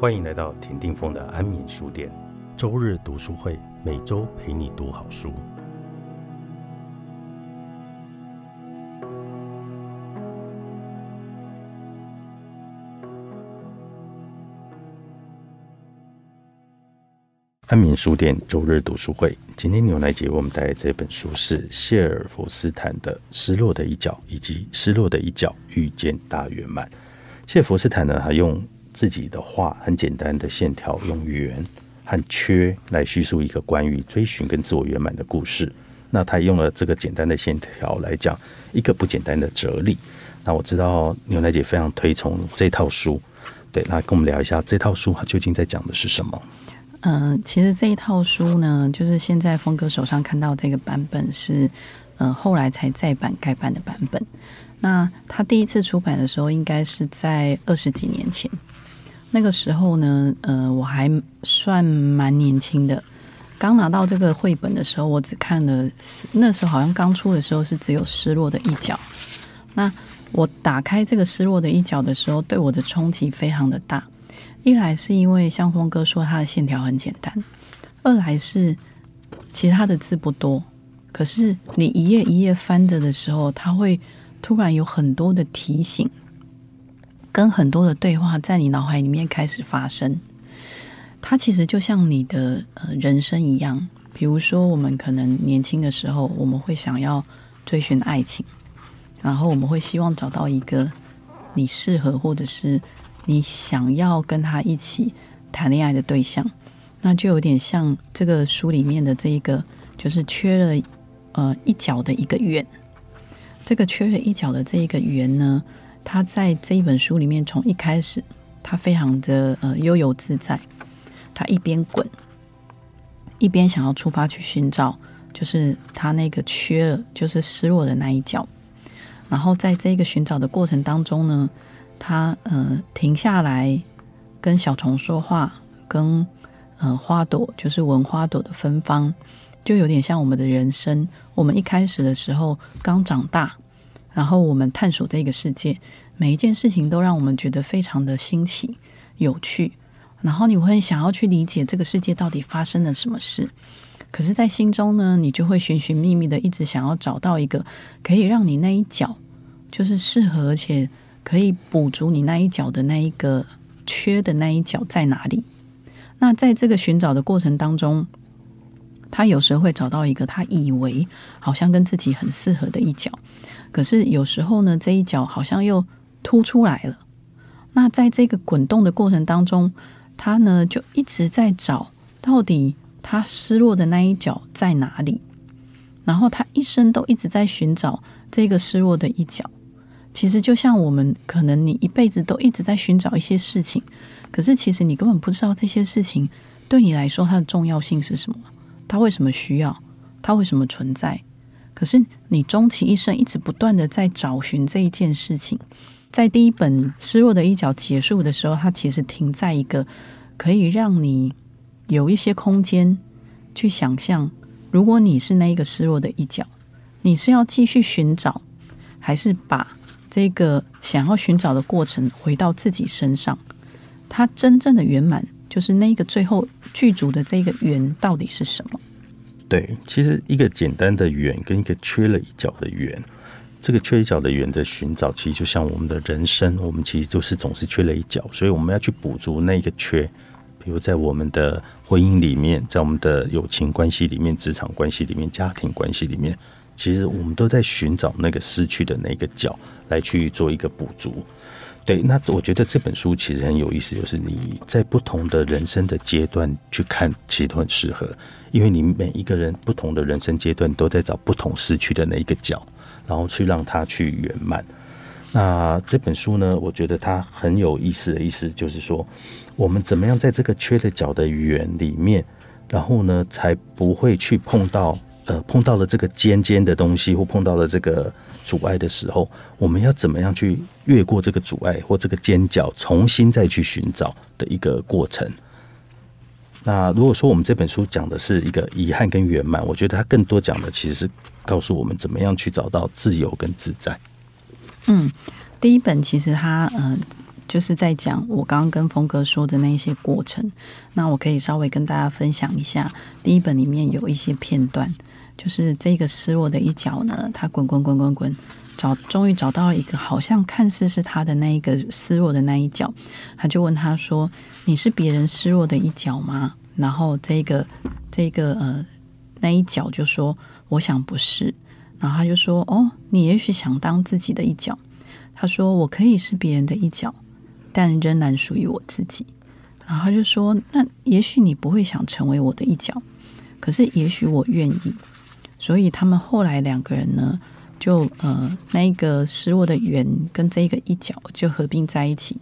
欢迎来到田定峰的安眠书店，周日读书会，每周陪你读好书。安眠书店周日读书会，今天牛奶姐为我们带来这本书是谢尔弗斯坦的《失落的一角》以及《失落的一角遇见大圆满》。谢尔弗斯坦呢，他用自己的画很简单的线条，用圆和缺来叙述一个关于追寻跟自我圆满的故事。那他用了这个简单的线条来讲一个不简单的哲理。那我知道牛奶姐非常推崇这套书，对，那跟我们聊一下这套书它究竟在讲的是什么？嗯，其实这一套书呢，就是现在峰哥手上看到这个版本是，呃，后来才再版改版的版本。那他第一次出版的时候，应该是在二十几年前。那个时候呢，呃，我还算蛮年轻的。刚拿到这个绘本的时候，我只看了，那时候好像刚出的时候是只有失落的一角。那我打开这个失落的一角的时候，对我的冲击非常的大。一来是因为像峰哥说，他的线条很简单；二来是其他的字不多，可是你一页一页翻着的时候，他会突然有很多的提醒。跟很多的对话在你脑海里面开始发生，它其实就像你的呃人生一样。比如说，我们可能年轻的时候，我们会想要追寻爱情，然后我们会希望找到一个你适合或者是你想要跟他一起谈恋爱的对象，那就有点像这个书里面的这一个，就是缺了呃一角的一个圆。这个缺了一角的这一个圆呢？他在这一本书里面，从一开始，他非常的呃悠游自在，他一边滚，一边想要出发去寻找，就是他那个缺了，就是失落的那一角。然后在这个寻找的过程当中呢，他呃停下来跟小虫说话，跟呃花朵，就是闻花朵的芬芳，就有点像我们的人生。我们一开始的时候刚长大。然后我们探索这个世界，每一件事情都让我们觉得非常的新奇、有趣。然后你会想要去理解这个世界到底发生了什么事。可是，在心中呢，你就会寻寻觅觅的，一直想要找到一个可以让你那一角就是适合，而且可以补足你那一角的那一个缺的那一角在哪里。那在这个寻找的过程当中，他有时候会找到一个他以为好像跟自己很适合的一角。可是有时候呢，这一角好像又凸出来了。那在这个滚动的过程当中，他呢就一直在找到底他失落的那一角在哪里。然后他一生都一直在寻找这个失落的一角。其实就像我们可能你一辈子都一直在寻找一些事情，可是其实你根本不知道这些事情对你来说它的重要性是什么，它为什么需要，它为什么存在。可是你终其一生一直不断的在找寻这一件事情，在第一本《失落的一角》结束的时候，它其实停在一个可以让你有一些空间去想象，如果你是那一个失落的一角，你是要继续寻找，还是把这个想要寻找的过程回到自己身上？它真正的圆满，就是那个最后剧组的这个圆到底是什么？对，其实一个简单的圆跟一个缺了一角的圆，这个缺一角的圆的寻找，其实就像我们的人生，我们其实就是总是缺了一角，所以我们要去补足那个缺。比如在我们的婚姻里面，在我们的友情关系里面、职场关系里面、家庭关系里面，其实我们都在寻找那个失去的那个角来去做一个补足。对，那我觉得这本书其实很有意思，就是你在不同的人生的阶段去看，其实都很适合。因为你每一个人不同的人生阶段都在找不同失去的那一个角，然后去让它去圆满。那这本书呢，我觉得它很有意思的意思就是说，我们怎么样在这个缺的角的圆里面，然后呢，才不会去碰到呃碰到了这个尖尖的东西或碰到了这个阻碍的时候，我们要怎么样去越过这个阻碍或这个尖角，重新再去寻找的一个过程。那如果说我们这本书讲的是一个遗憾跟圆满，我觉得它更多讲的其实是告诉我们怎么样去找到自由跟自在。嗯，第一本其实它嗯就是在讲我刚刚跟峰哥说的那一些过程。那我可以稍微跟大家分享一下，第一本里面有一些片段，就是这个失落的一角呢，他滚滚滚滚滚，找终于找到了一个好像看似是他的那一个失落的那一角，他就问他说：“你是别人失落的一角吗？”然后这个这个呃那一角就说：“我想不是。”然后他就说：“哦，你也许想当自己的一角。”他说：“我可以是别人的一角。”但仍然属于我自己。然后他就说：“那也许你不会想成为我的一角，可是也许我愿意。”所以他们后来两个人呢，就呃，那个失落的圆跟这个一角就合并在一起。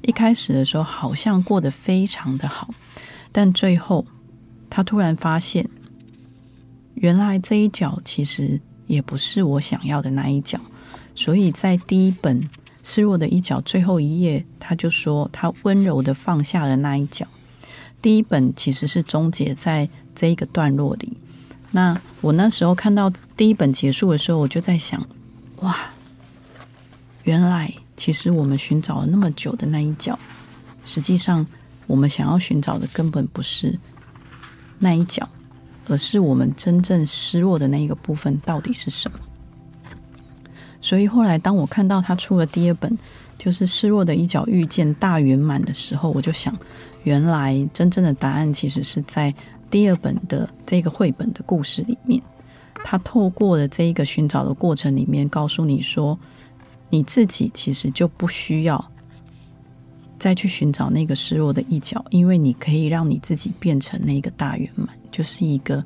一开始的时候好像过得非常的好，但最后他突然发现，原来这一角其实也不是我想要的那一角。所以在第一本。失落的一角，最后一页，他就说他温柔的放下了那一角。第一本其实是终结在这一个段落里。那我那时候看到第一本结束的时候，我就在想，哇，原来其实我们寻找了那么久的那一角，实际上我们想要寻找的根本不是那一角，而是我们真正失落的那一个部分到底是什么。所以后来，当我看到他出了第二本，就是《失落的一角遇见大圆满》的时候，我就想，原来真正的答案其实是在第二本的这个绘本的故事里面。他透过了这一个寻找的过程里面，告诉你说，你自己其实就不需要再去寻找那个失落的一角，因为你可以让你自己变成那个大圆满，就是一个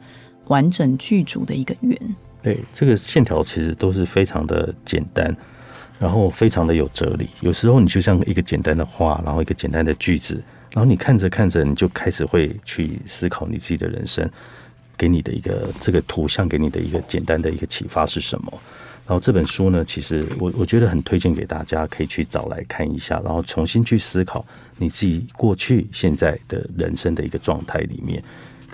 完整剧组的一个圆。对，这个线条其实都是非常的简单，然后非常的有哲理。有时候你就像一个简单的话，然后一个简单的句子，然后你看着看着，你就开始会去思考你自己的人生，给你的一个这个图像给你的一个简单的一个启发是什么？然后这本书呢，其实我我觉得很推荐给大家，可以去找来看一下，然后重新去思考你自己过去、现在的人生的一个状态里面。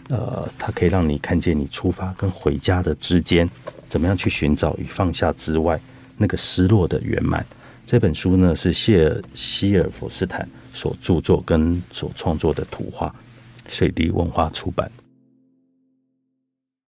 呃，它可以让你看见你出发跟回家的之间，怎么样去寻找与放下之外那个失落的圆满。这本书呢是谢尔希尔弗斯坦所著作跟所创作的图画，水滴文化出版。